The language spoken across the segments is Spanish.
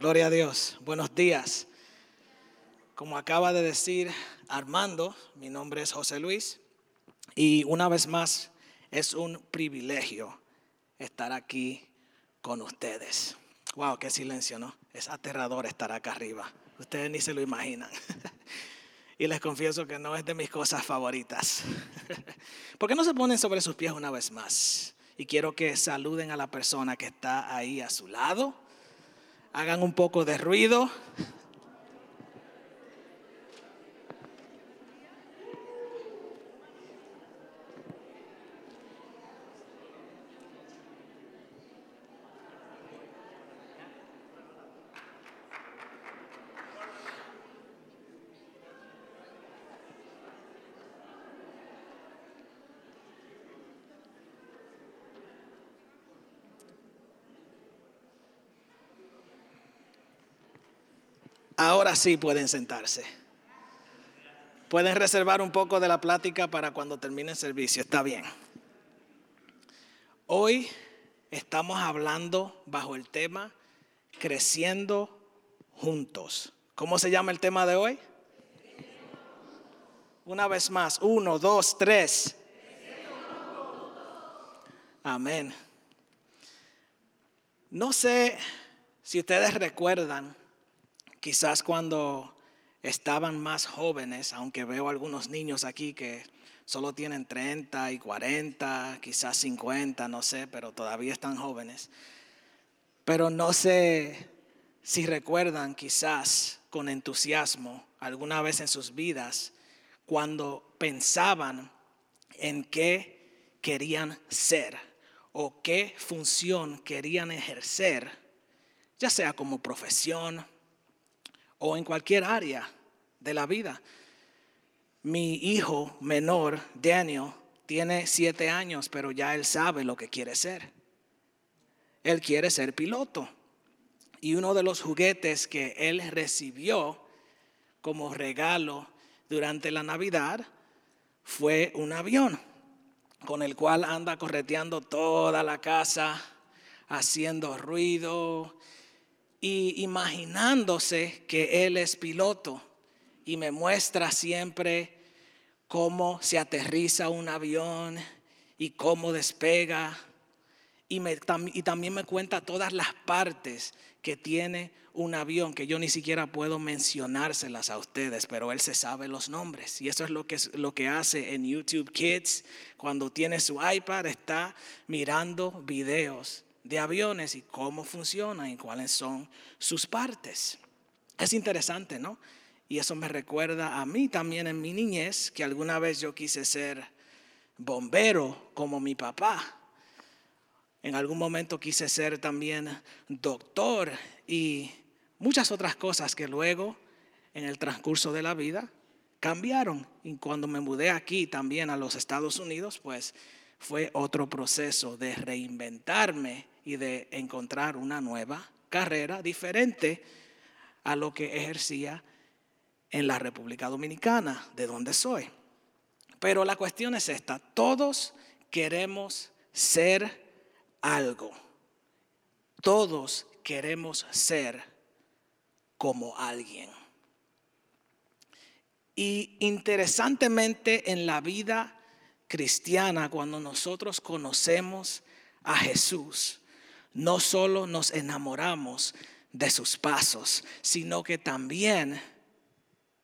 Gloria a Dios. Buenos días. Como acaba de decir Armando, mi nombre es José Luis y una vez más es un privilegio estar aquí con ustedes. Wow, qué silencio, ¿no? Es aterrador estar acá arriba. Ustedes ni se lo imaginan. y les confieso que no es de mis cosas favoritas. ¿Por qué no se ponen sobre sus pies una vez más? Y quiero que saluden a la persona que está ahí a su lado. Hagan un poco de ruido. Ahora sí pueden sentarse. Pueden reservar un poco de la plática para cuando termine el servicio. Está bien. Hoy estamos hablando bajo el tema creciendo juntos. ¿Cómo se llama el tema de hoy? Una vez más, uno, dos, tres. Amén. No sé si ustedes recuerdan Quizás cuando estaban más jóvenes, aunque veo algunos niños aquí que solo tienen 30 y 40, quizás 50, no sé, pero todavía están jóvenes. Pero no sé si recuerdan quizás con entusiasmo alguna vez en sus vidas cuando pensaban en qué querían ser o qué función querían ejercer, ya sea como profesión, o en cualquier área de la vida. Mi hijo menor, Daniel, tiene siete años, pero ya él sabe lo que quiere ser. Él quiere ser piloto. Y uno de los juguetes que él recibió como regalo durante la Navidad fue un avión con el cual anda correteando toda la casa, haciendo ruido, y imaginándose que él es piloto y me muestra siempre cómo se aterriza un avión y cómo despega. Y, y también me cuenta todas las partes que tiene un avión que yo ni siquiera puedo mencionárselas a ustedes, pero él se sabe los nombres. Y eso es lo que, lo que hace en YouTube Kids. Cuando tiene su iPad, está mirando videos de aviones y cómo funcionan y cuáles son sus partes. Es interesante, ¿no? Y eso me recuerda a mí también en mi niñez, que alguna vez yo quise ser bombero como mi papá. En algún momento quise ser también doctor y muchas otras cosas que luego en el transcurso de la vida cambiaron. Y cuando me mudé aquí también a los Estados Unidos, pues fue otro proceso de reinventarme y de encontrar una nueva carrera diferente a lo que ejercía en la República Dominicana, de donde soy. Pero la cuestión es esta, todos queremos ser algo. Todos queremos ser como alguien. Y interesantemente en la vida cristiana, cuando nosotros conocemos a Jesús, no solo nos enamoramos de sus pasos, sino que también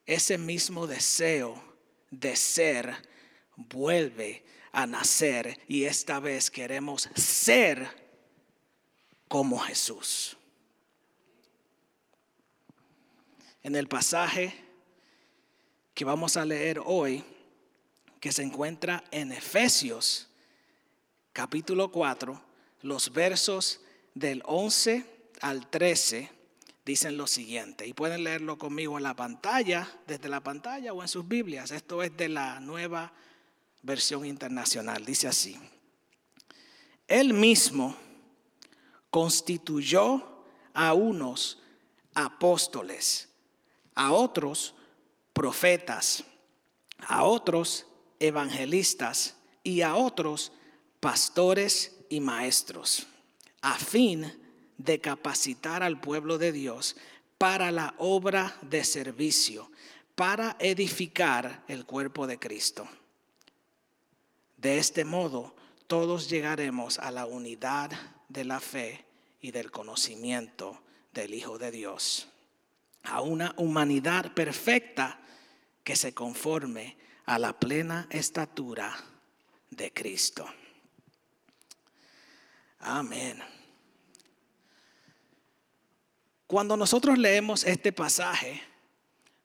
ese mismo deseo de ser vuelve a nacer y esta vez queremos ser como Jesús. En el pasaje que vamos a leer hoy, que se encuentra en Efesios capítulo 4, los versos del 11 al 13 dicen lo siguiente, y pueden leerlo conmigo en la pantalla, desde la pantalla o en sus Biblias. Esto es de la nueva versión internacional. Dice así, Él mismo constituyó a unos apóstoles, a otros profetas, a otros evangelistas y a otros pastores y maestros, a fin de capacitar al pueblo de Dios para la obra de servicio, para edificar el cuerpo de Cristo. De este modo, todos llegaremos a la unidad de la fe y del conocimiento del Hijo de Dios, a una humanidad perfecta que se conforme a la plena estatura de Cristo. Amén. Cuando nosotros leemos este pasaje,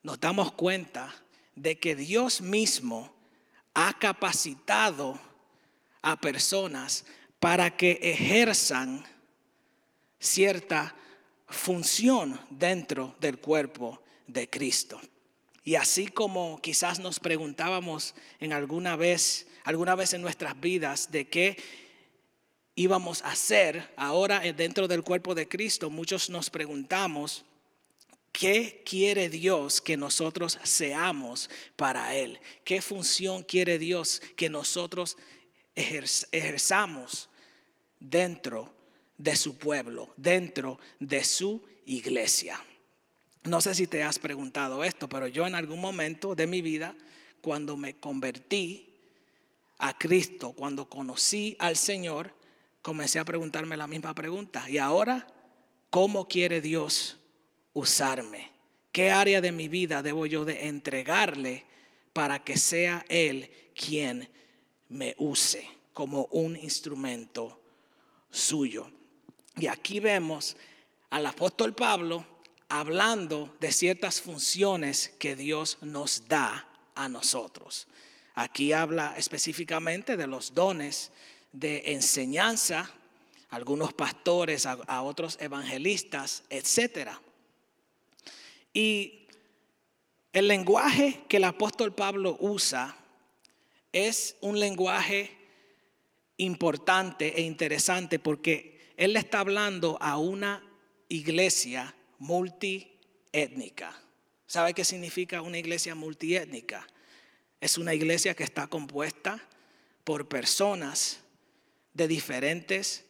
nos damos cuenta de que Dios mismo ha capacitado a personas para que ejerzan cierta función dentro del cuerpo de Cristo. Y así como quizás nos preguntábamos en alguna vez, alguna vez en nuestras vidas de qué íbamos a hacer ahora dentro del cuerpo de Cristo, muchos nos preguntamos ¿Qué quiere Dios que nosotros seamos para Él? ¿Qué función quiere Dios que nosotros ejerzamos dentro de su pueblo, dentro de su iglesia? No sé si te has preguntado esto, pero yo en algún momento de mi vida, cuando me convertí a Cristo, cuando conocí al Señor, comencé a preguntarme la misma pregunta. ¿Y ahora cómo quiere Dios usarme? ¿Qué área de mi vida debo yo de entregarle para que sea Él quien me use como un instrumento suyo? Y aquí vemos al apóstol Pablo hablando de ciertas funciones que Dios nos da a nosotros. Aquí habla específicamente de los dones de enseñanza, algunos pastores, a, otros evangelistas, etcétera. Y el lenguaje que el apóstol Pablo usa es un lenguaje importante e interesante porque él le está hablando a una iglesia multiétnica. ¿Sabe qué significa una iglesia multiétnica? Es una iglesia que está compuesta por personas de diferentes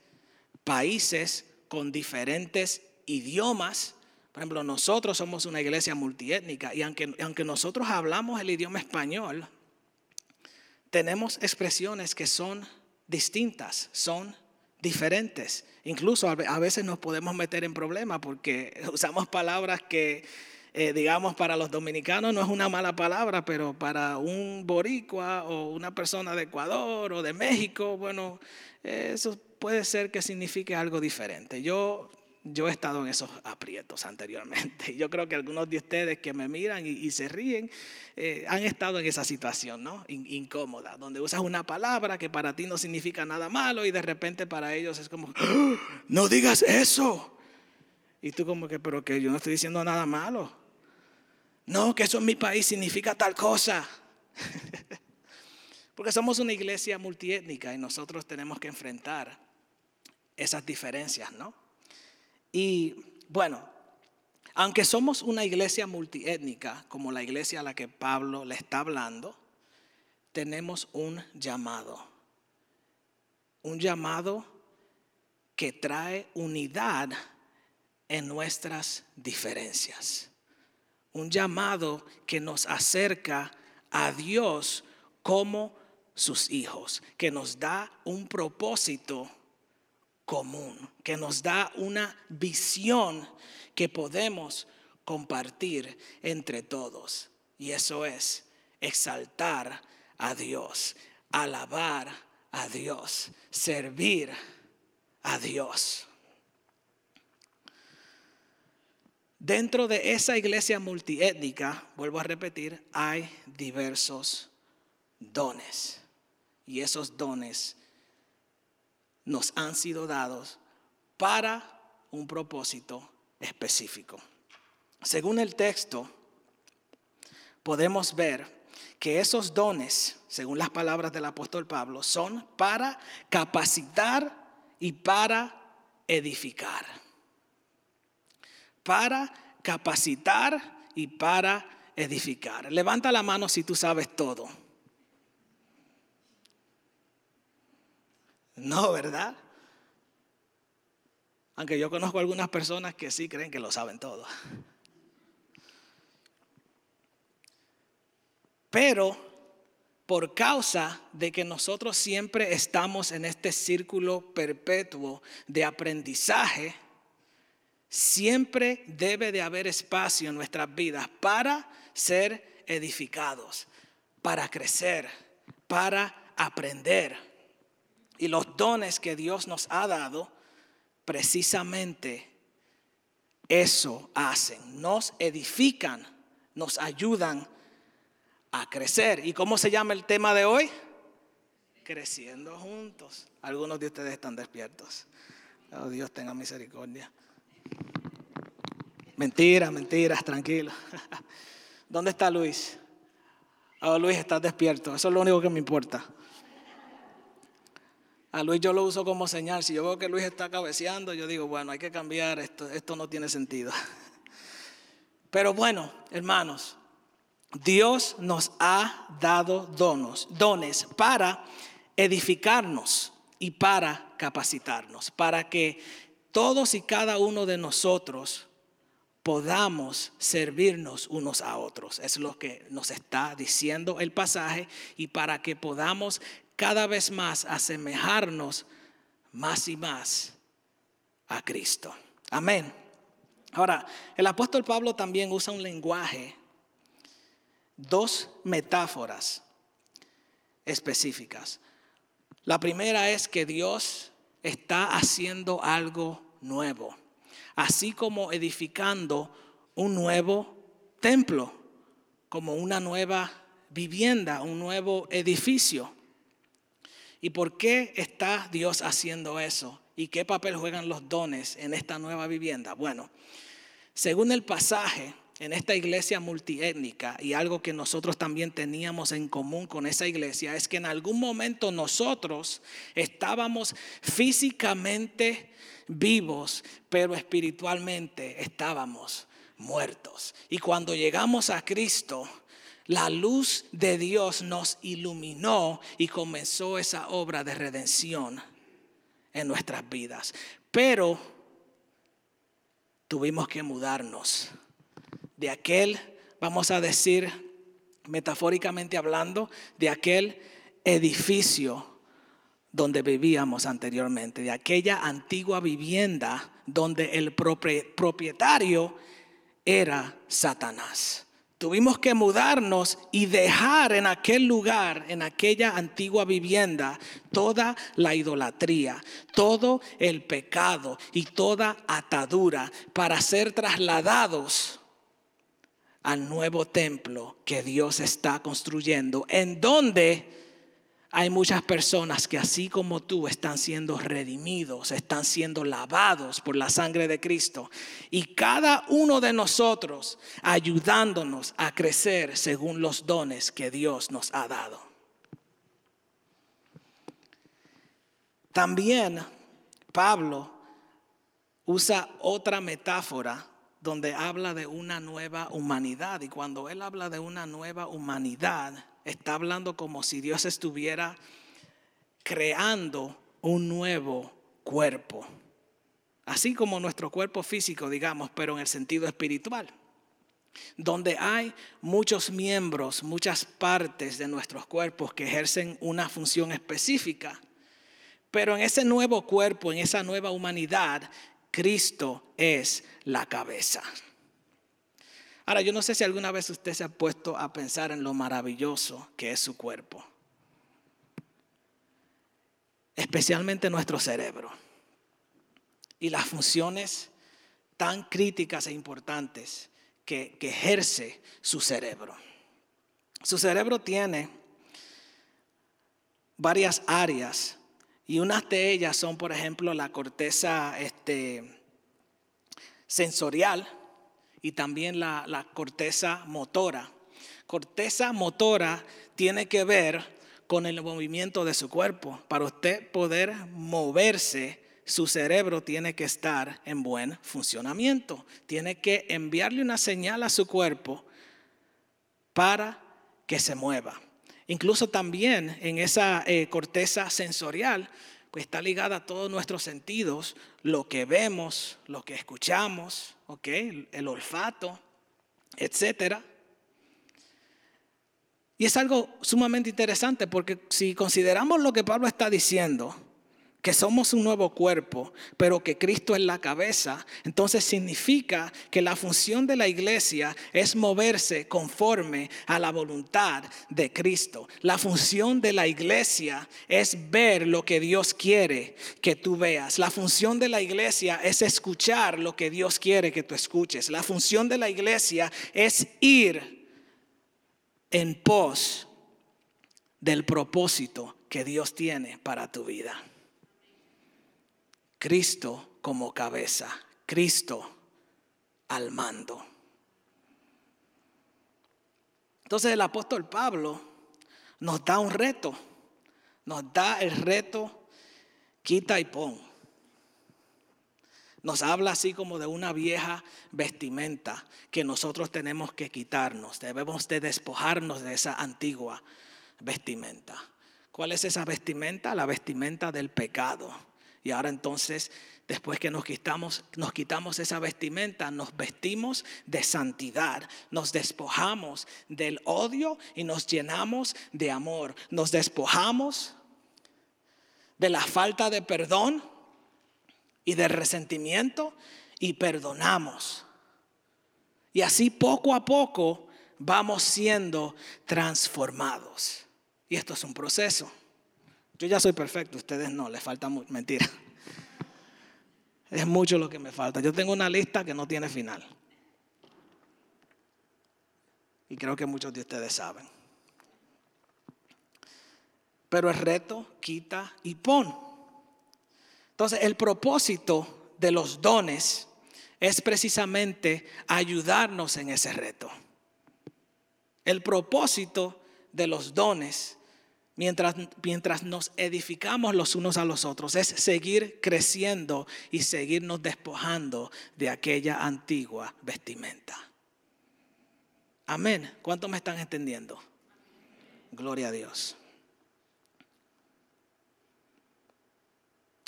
países con diferentes idiomas por ejemplo, nosotros somos una iglesia multiétnica y aunque, aunque nosotros hablamos el idioma español, tenemos expresiones que son distintas, son diferentes. Incluso a veces nos podemos meter en problemas porque usamos palabras que, eh, digamos, para los dominicanos no es una mala palabra, pero para un boricua o una persona de Ecuador o de México, bueno, eso puede ser que signifique algo diferente. Yo yo he estado en esos aprietos anteriormente. Yo creo que algunos de ustedes que me miran y, se ríen eh, han estado en esa situación, ¿no? incómoda, donde usas una palabra que para ti no significa nada malo y de repente para ellos es como, ¡Ah! no digas eso. Y tú como que, pero que yo no estoy diciendo nada malo. No, que eso en mi país significa tal cosa. Porque somos una iglesia multiétnica y nosotros tenemos que enfrentar esas diferencias, ¿no? Y bueno, aunque somos una iglesia multiétnica, como la iglesia a la que Pablo le está hablando, tenemos un llamado. Un llamado que trae unidad en nuestras diferencias. Un llamado que nos acerca a Dios como sus hijos, que nos da un propósito común, que nos da una visión que podemos compartir entre todos. Y eso es exaltar a Dios, alabar a Dios, servir a Dios. Dentro de esa iglesia multiétnica, vuelvo a repetir, hay diversos dones. Y esos dones nos han sido dados para un propósito específico. Según el texto, podemos ver que esos dones, según las palabras del apóstol Pablo, son para capacitar y para edificar. Para capacitar y para edificar. Levanta la mano si tú sabes todo. No, ¿verdad? Aunque yo conozco algunas personas que sí creen que lo saben todo. Pero por causa de que nosotros siempre estamos en este círculo perpetuo de aprendizaje, siempre debe de haber espacio en nuestras vidas para ser edificados, para crecer, para aprender. Y los dones que Dios nos ha dado, precisamente eso hacen. Nos edifican, nos ayudan a crecer. ¿Y cómo se llama el tema de hoy? Creciendo juntos. Algunos de ustedes están despiertos. Oh, Dios tenga misericordia. Mentiras, mentiras, tranquilo. ¿Dónde está Luis? Oh, Luis, estás despierto. Eso es lo único que me importa. A Luis yo lo uso como señal. Si yo veo que Luis está cabeceando, yo digo, bueno, hay que cambiar esto. Esto no tiene sentido. Pero bueno, hermanos, Dios nos ha dado donos, dones para edificarnos y para capacitarnos, para que todos y cada uno de nosotros podamos servirnos unos a otros. Es lo que nos está diciendo el pasaje y para que podamos cada vez más asemejarnos más y más a Cristo. Amén. Ahora, el apóstol Pablo también usa un lenguaje, dos metáforas específicas. La primera es que Dios está haciendo algo nuevo así como edificando un nuevo templo, como una nueva vivienda, un nuevo edificio. ¿Y por qué está Dios haciendo eso? ¿Y qué papel juegan los dones en esta nueva vivienda? Bueno, según el pasaje, en esta iglesia multiétnica y algo que nosotros también teníamos en común con esa iglesia es que en algún momento nosotros estábamos físicamente vivos, pero espiritualmente estábamos muertos. Y cuando llegamos a Cristo, la luz de Dios nos iluminó y comenzó esa obra de redención en nuestras vidas. Pero tuvimos que mudarnos de aquel, vamos a decir, metafóricamente hablando, de aquel edificio donde vivíamos anteriormente, de aquella antigua vivienda donde el propietario era Satanás. Tuvimos que mudarnos y dejar en aquel lugar, en aquella antigua vivienda, toda la idolatría, todo el pecado y toda atadura para ser trasladados al nuevo templo que Dios está construyendo, en donde hay muchas personas que así como tú están siendo redimidos, están siendo lavados por la sangre de Cristo. Y cada uno de nosotros ayudándonos a crecer según los dones que Dios nos ha dado. También Pablo usa otra metáfora donde habla de una nueva humanidad. Y cuando él habla de una nueva humanidad, está hablando como si Dios estuviera creando un nuevo cuerpo. Así como nuestro cuerpo físico, digamos, pero en el sentido espiritual. Donde hay muchos miembros, muchas partes de nuestros cuerpos que ejercen una función específica. Pero en ese nuevo cuerpo, en esa nueva humanidad, Cristo es la cabeza. Ahora, yo no sé si alguna vez usted se ha puesto a pensar en lo maravilloso que es su cuerpo, especialmente nuestro cerebro y las funciones tan críticas e importantes que, ejerce su cerebro. Su cerebro tiene varias áreas y unas de ellas son, por ejemplo, la corteza este, sensorial, y también la, corteza motora. Corteza motora tiene que ver con el movimiento de su cuerpo. Para usted poder moverse, su cerebro tiene que estar en buen funcionamiento. Tiene que enviarle una señal a su cuerpo para que se mueva. Incluso también en esa eh, corteza sensorial pues está ligada a todos nuestros sentidos, lo que vemos, lo que escuchamos, ¿ok? El olfato, etcétera. Y es algo sumamente interesante porque si consideramos lo que Pablo está diciendo, que somos un nuevo cuerpo, pero que Cristo es la cabeza, entonces significa que la función de la iglesia es moverse conforme a la voluntad de Cristo. La función de la iglesia es ver lo que Dios quiere que tú veas. La función de la iglesia es escuchar lo que Dios quiere que tú escuches. La función de la iglesia es ir en pos del propósito que Dios tiene para tu vida. Cristo como cabeza, Cristo al mando. Entonces el apóstol Pablo nos da un reto, nos da el reto quita y pon. Nos habla así como de una vieja vestimenta que nosotros tenemos que quitarnos, debemos de despojarnos de esa antigua vestimenta. ¿Cuál es esa vestimenta? La vestimenta del pecado y ahora entonces, después que nos quitamos, nos quitamos esa vestimenta, nos vestimos de santidad, nos despojamos del odio y nos llenamos de amor. Nos despojamos de la falta de perdón y de resentimiento y perdonamos. Y así poco a poco vamos siendo transformados. Y esto es un proceso. Yo ya soy perfecto, ustedes no, les falta mucho. Mentira. Es mucho lo que me falta. Yo tengo una lista que no tiene final. Y creo que muchos de ustedes saben. Pero el reto quita y pon. Entonces, el propósito de los dones es precisamente ayudarnos en ese reto. El propósito de los dones mientras, mientras nos edificamos los unos a los otros, es seguir creciendo y seguirnos despojando de aquella antigua vestimenta. Amén. ¿Cuántos me están entendiendo? Gloria a Dios.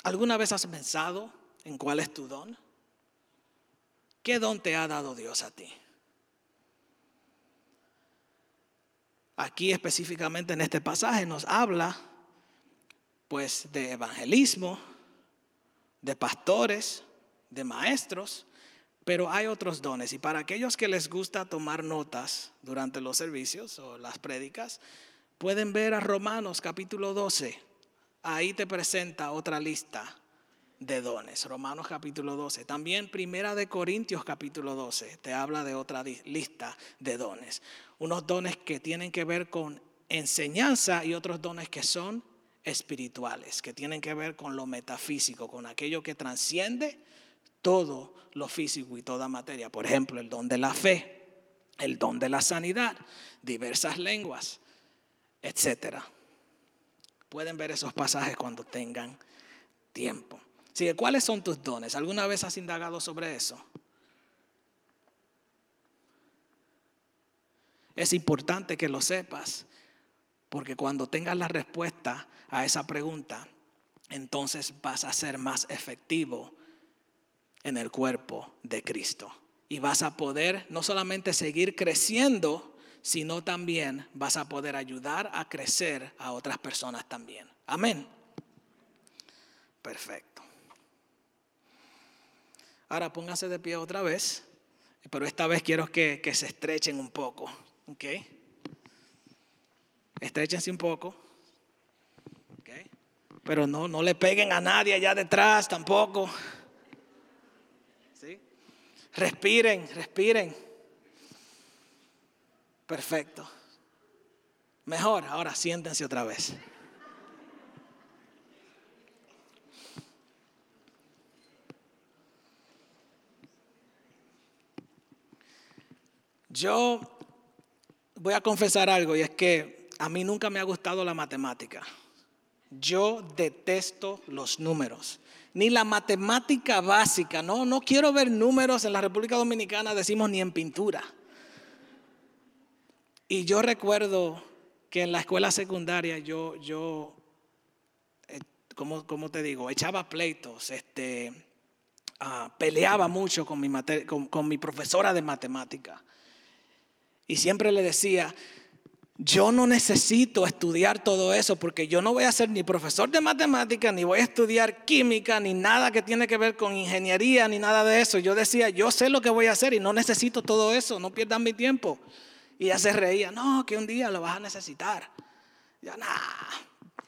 ¿Alguna vez has pensado en cuál es tu don? ¿Qué don te ha dado Dios a ti? Aquí específicamente en este pasaje nos habla pues de evangelismo, de pastores, de maestros, pero hay otros dones. Y para aquellos que les gusta tomar notas durante los servicios o las prédicas, pueden ver a Romanos capítulo 12. Ahí te presenta otra lista de dones. Romanos capítulo 12. También Primera de Corintios capítulo 12 te habla de otra lista de dones. Unos dones que tienen que ver con enseñanza y otros dones que son espirituales, que tienen que ver con lo metafísico, con aquello que trasciende todo lo físico y toda materia. Por ejemplo, el don de la fe, el don de la sanidad, diversas lenguas, etcétera. Pueden ver esos pasajes cuando tengan tiempo. ¿Cuáles son tus dones? ¿Alguna vez has indagado sobre eso? Es importante que lo sepas, porque cuando tengas la respuesta a esa pregunta, entonces vas a ser más efectivo en el cuerpo de Cristo. Y vas a poder no solamente seguir creciendo, sino también vas a poder ayudar a crecer a otras personas también. Amén. Perfecto. Ahora pónganse de pie otra vez, pero esta vez quiero que, se estrechen un poco. ¿Ok? Estrechense un poco. ¿Ok? Pero no, no le peguen a nadie allá detrás tampoco. ¿Sí? Respiren, respiren. Perfecto. Mejor, ahora siéntense otra vez. Yo voy a confesar algo y es que a mí nunca me ha gustado la matemática. Yo detesto los números. Ni la matemática básica, no, no quiero ver números en la República Dominicana, decimos ni en pintura. Y yo recuerdo que en la escuela secundaria yo, yo eh, ¿cómo, cómo te digo? Echaba pleitos, este, ah, peleaba mucho con mi, con, con mi profesora de matemática. Y siempre le decía, yo no necesito estudiar todo eso porque yo no voy a ser ni profesor de matemática, ni voy a estudiar química, ni nada que tiene que ver con ingeniería, ni nada de eso. Yo decía, yo sé lo que voy a hacer y no necesito todo eso, no pierdan mi tiempo. Y ella se reía, no, que un día lo vas a necesitar. Ya, nada,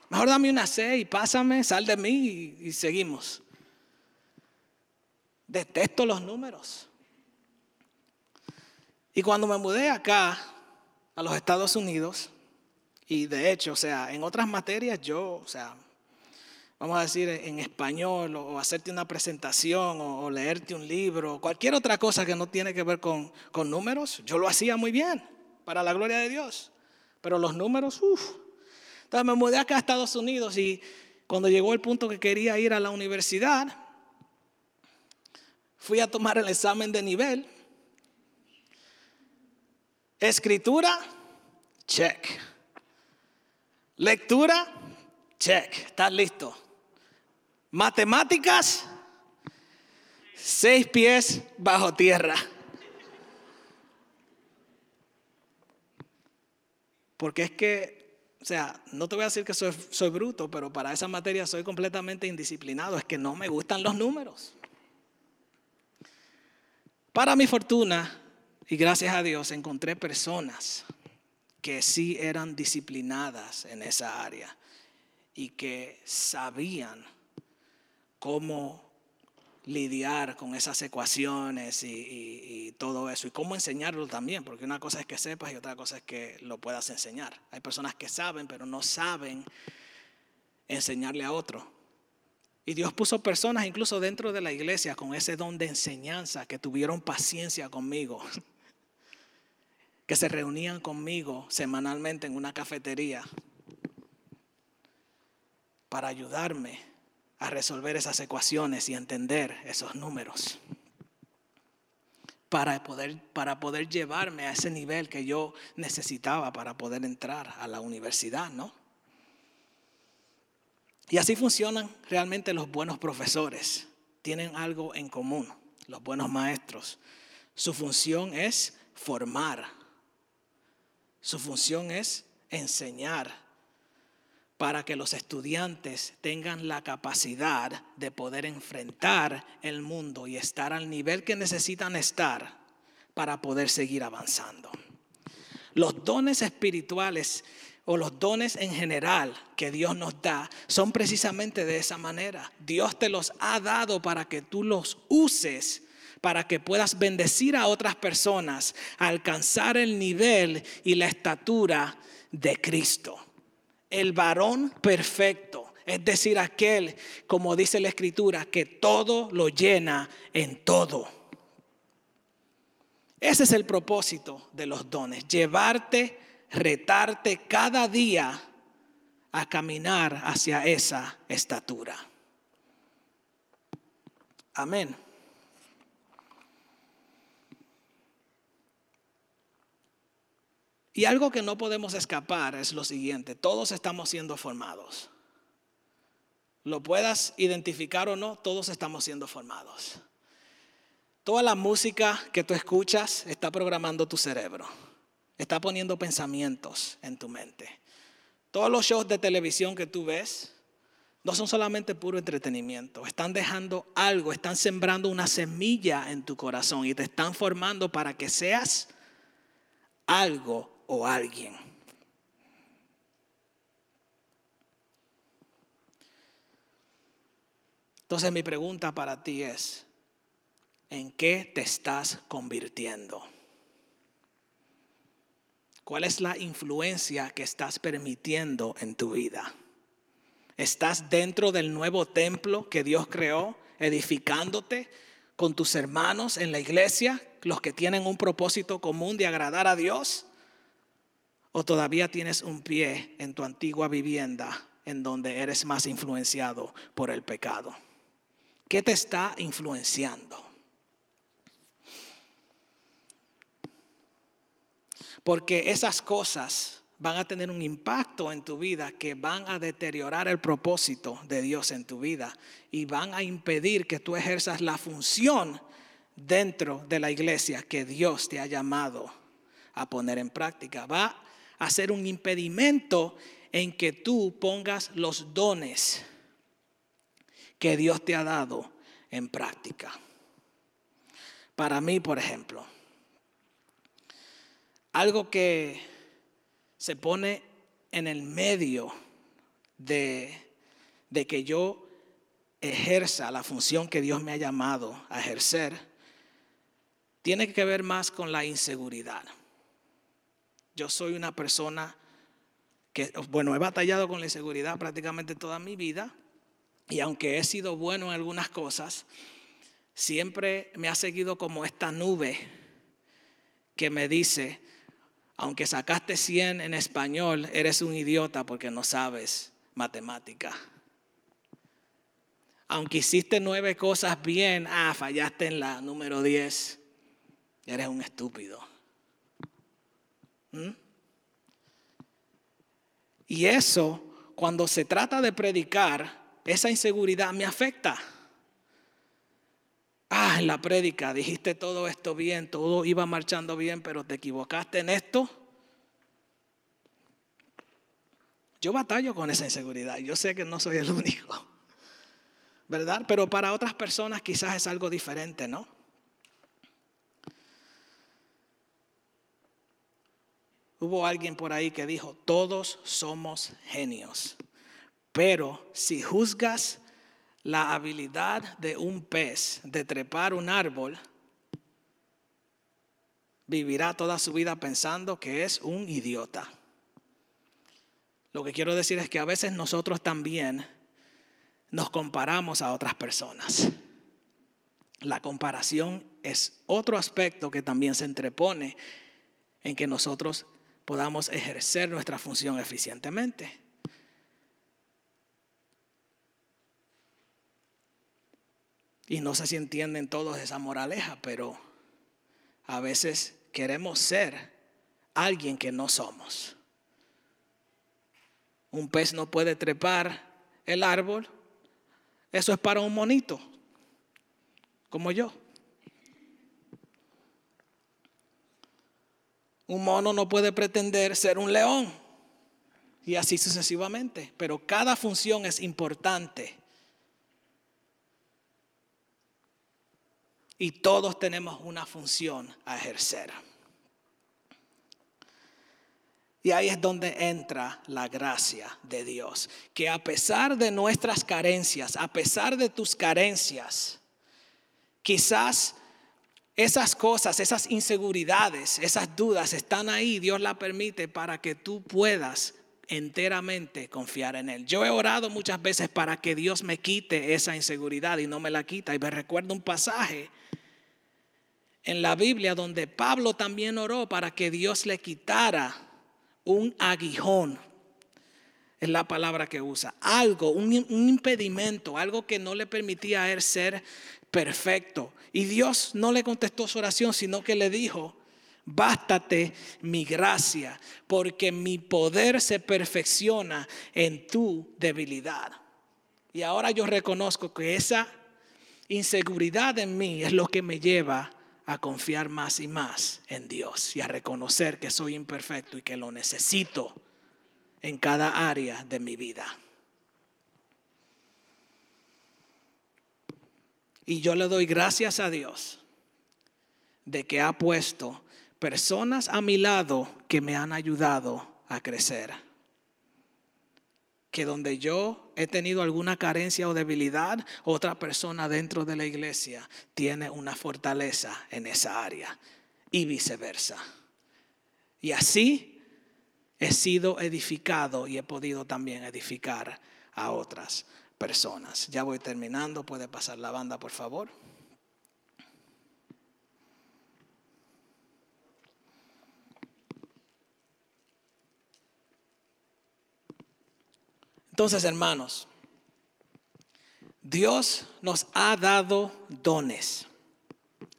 mejor dame una C y pásame, sal de mí y, y seguimos. Detesto los números. Y cuando me mudé acá, a los Estados Unidos, y de hecho, o sea, en otras materias yo, o sea, vamos a decir en español, o hacerte una presentación, o, leerte un libro, cualquier otra cosa que no tiene que ver con, con números, yo lo hacía muy bien, para la gloria de Dios. Pero los números, uff. Entonces me mudé acá a Estados Unidos y cuando llegó el punto que quería ir a la universidad, fui a tomar el examen de nivel Escritura, check. Lectura, check. Estás listo. Matemáticas, seis pies bajo tierra. Porque es que, o sea, no te voy a decir que soy, soy bruto, pero para esa materia soy completamente indisciplinado. Es que no me gustan los números. Para mi fortuna, y gracias a Dios encontré personas que sí eran disciplinadas en esa área y que sabían cómo lidiar con esas ecuaciones y, todo eso y cómo enseñarlo también, porque una cosa es que sepas y otra cosa es que lo puedas enseñar. Hay personas que saben, pero no saben enseñarle a otro. Y Dios puso personas incluso dentro de la iglesia con ese don de enseñanza que tuvieron paciencia conmigo que se reunían conmigo semanalmente en una cafetería para ayudarme a resolver esas ecuaciones y entender esos números. Para poder, para poder llevarme a ese nivel que yo necesitaba para poder entrar a la universidad, ¿no? Y así funcionan realmente los buenos profesores. Tienen algo en común, los buenos maestros. Su función es formar su función es enseñar para que los estudiantes tengan la capacidad de poder enfrentar el mundo y estar al nivel que necesitan estar para poder seguir avanzando. Los dones espirituales o los dones en general que Dios nos da son precisamente de esa manera. Dios te los ha dado para que tú los uses para que puedas bendecir a otras personas alcanzar el nivel y la estatura de Cristo. El varón perfecto, es decir, aquel, como dice la escritura, que todo lo llena en todo. Ese es el propósito de los dones, llevarte, retarte cada día a caminar hacia esa estatura. Amén. Y algo que no podemos escapar es lo siguiente, todos estamos siendo formados. Lo puedas identificar o no, todos estamos siendo formados. Toda la música que tú escuchas está programando tu cerebro, está poniendo pensamientos en tu mente. Todos los shows de televisión que tú ves no son solamente puro entretenimiento, están dejando algo, están sembrando una semilla en tu corazón y te están formando para que seas algo o alguien. Entonces mi pregunta para ti es, ¿en qué te estás convirtiendo? ¿Cuál es la influencia que estás permitiendo en tu vida? ¿Estás dentro del nuevo templo que Dios creó, edificándote con tus hermanos en la iglesia, los que tienen un propósito común de agradar a Dios? ¿O todavía tienes un pie en tu antigua vivienda en donde eres más influenciado por el pecado? ¿Qué te está influenciando? Porque esas cosas van a tener un impacto en tu vida que van a deteriorar el propósito de Dios en tu vida y van a impedir que tú ejerzas la función dentro de la iglesia que Dios te ha llamado a poner en práctica. Va a ser un impedimento en que tú pongas los dones que Dios te ha dado en práctica. Para mí, por ejemplo, algo que se pone en el medio de, de que yo ejerza la función que Dios me ha llamado a ejercer, tiene que ver más con la inseguridad. Yo soy una persona que, bueno, he batallado con la inseguridad prácticamente toda mi vida y aunque he sido bueno en algunas cosas, siempre me ha seguido como esta nube que me dice, aunque sacaste 100 en español, eres un idiota porque no sabes matemática. Aunque hiciste nueve cosas bien, ah, fallaste en la número 10, eres un estúpido. ¿Mm? Y eso, cuando se trata de predicar, esa inseguridad me afecta. Ah, en la prédica dijiste todo esto bien, todo iba marchando bien, pero te equivocaste en esto. Yo batallo con esa inseguridad. Yo sé que no soy el único, ¿verdad? Pero para otras personas quizás es algo diferente, ¿no? Hubo alguien por ahí que dijo, todos somos genios, pero si juzgas la habilidad de un pez de trepar un árbol, vivirá toda su vida pensando que es un idiota. Lo que quiero decir es que a veces nosotros también nos comparamos a otras personas. La comparación es otro aspecto que también se entrepone en que nosotros podamos ejercer nuestra función eficientemente. Y no sé si entienden todos esa moraleja, pero a veces queremos ser alguien que no somos. Un pez no puede trepar el árbol. Eso es para un monito, como yo. Un mono no puede pretender ser un león. Y así sucesivamente. Pero cada función es importante. Y todos tenemos una función a ejercer. Y ahí es donde entra la gracia de Dios. Que a pesar de nuestras carencias, a pesar de tus carencias, quizás esas cosas, esas inseguridades, esas dudas están ahí, Dios la permite para que tú puedas enteramente confiar en Él. Yo he orado muchas veces para que Dios me quite esa inseguridad y no me la quita. Y me recuerdo un pasaje en la Biblia donde Pablo también oró para que Dios le quitara un aguijón. Es la palabra que usa. Algo, un, impedimento, algo que no le permitía a él ser perfecto. Y Dios no le contestó su oración, sino que le dijo, bástate mi gracia, porque mi poder se perfecciona en tu debilidad. Y ahora yo reconozco que esa inseguridad en mí es lo que me lleva a confiar más y más en Dios y a reconocer que soy imperfecto y que lo necesito en cada área de mi vida. Y yo le doy gracias a Dios de que ha puesto personas a mi lado que me han ayudado a crecer. Que donde yo he tenido alguna carencia o debilidad, otra persona dentro de la iglesia tiene una fortaleza en esa área y viceversa. Y así he sido edificado y he podido también edificar a otras personas. Ya voy terminando, puede pasar la banda, por favor. Entonces, hermanos, Dios nos ha dado dones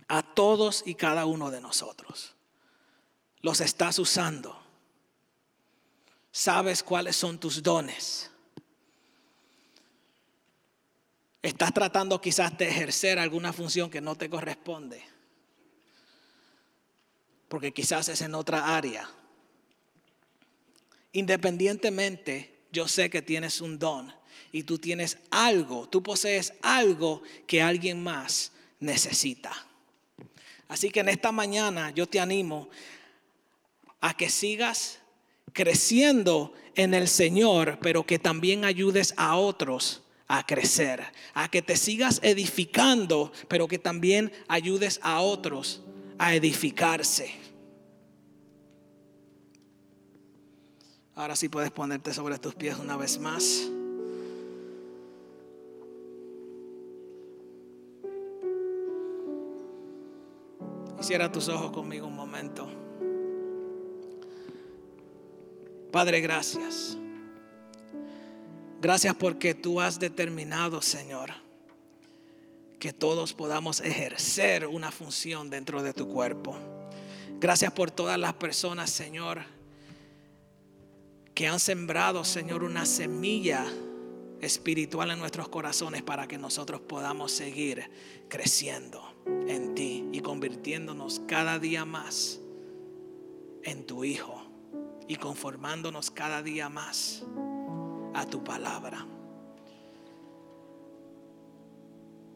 a todos y cada uno de nosotros. Los estás usando. sabes cuáles son tus dones. Estás tratando quizás de ejercer alguna función que no te corresponde. Porque quizás es en otra área. Independientemente, yo sé que tienes un don y tú tienes algo, tú posees algo que alguien más necesita. Así que en esta mañana yo te animo a que sigas creciendo en el Señor, pero que también ayudes a otros a crecer, a que te sigas edificando, pero que también ayudes a otros a edificarse. Ahora sí puedes ponerte sobre tus pies una vez más. Cierra tus ojos conmigo un momento. Padre, gracias. Gracias porque tú has determinado, Señor, que todos podamos ejercer una función dentro de tu cuerpo. Gracias por todas las personas, Señor, que han sembrado, Señor, una semilla espiritual en nuestros corazones para que nosotros podamos seguir creciendo en ti y convirtiéndonos cada día más en tu Hijo y conformándonos cada día más a tu palabra.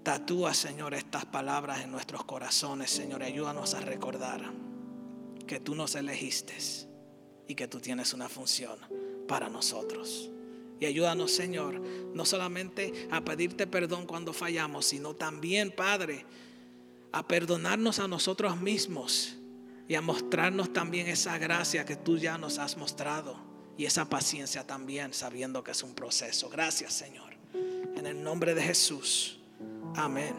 Tatúa, Señor, estas palabras en nuestros corazones, Señor, ayúdanos a recordar que tú nos elegiste y que tú tienes una función para nosotros. Y ayúdanos, Señor, no solamente a pedirte perdón cuando fallamos, sino también, Padre, a perdonarnos a nosotros mismos y a mostrarnos también esa gracia que tú ya nos has mostrado y esa paciencia también, sabiendo que es un proceso. Gracias, Señor. En el nombre de Jesús. Amén.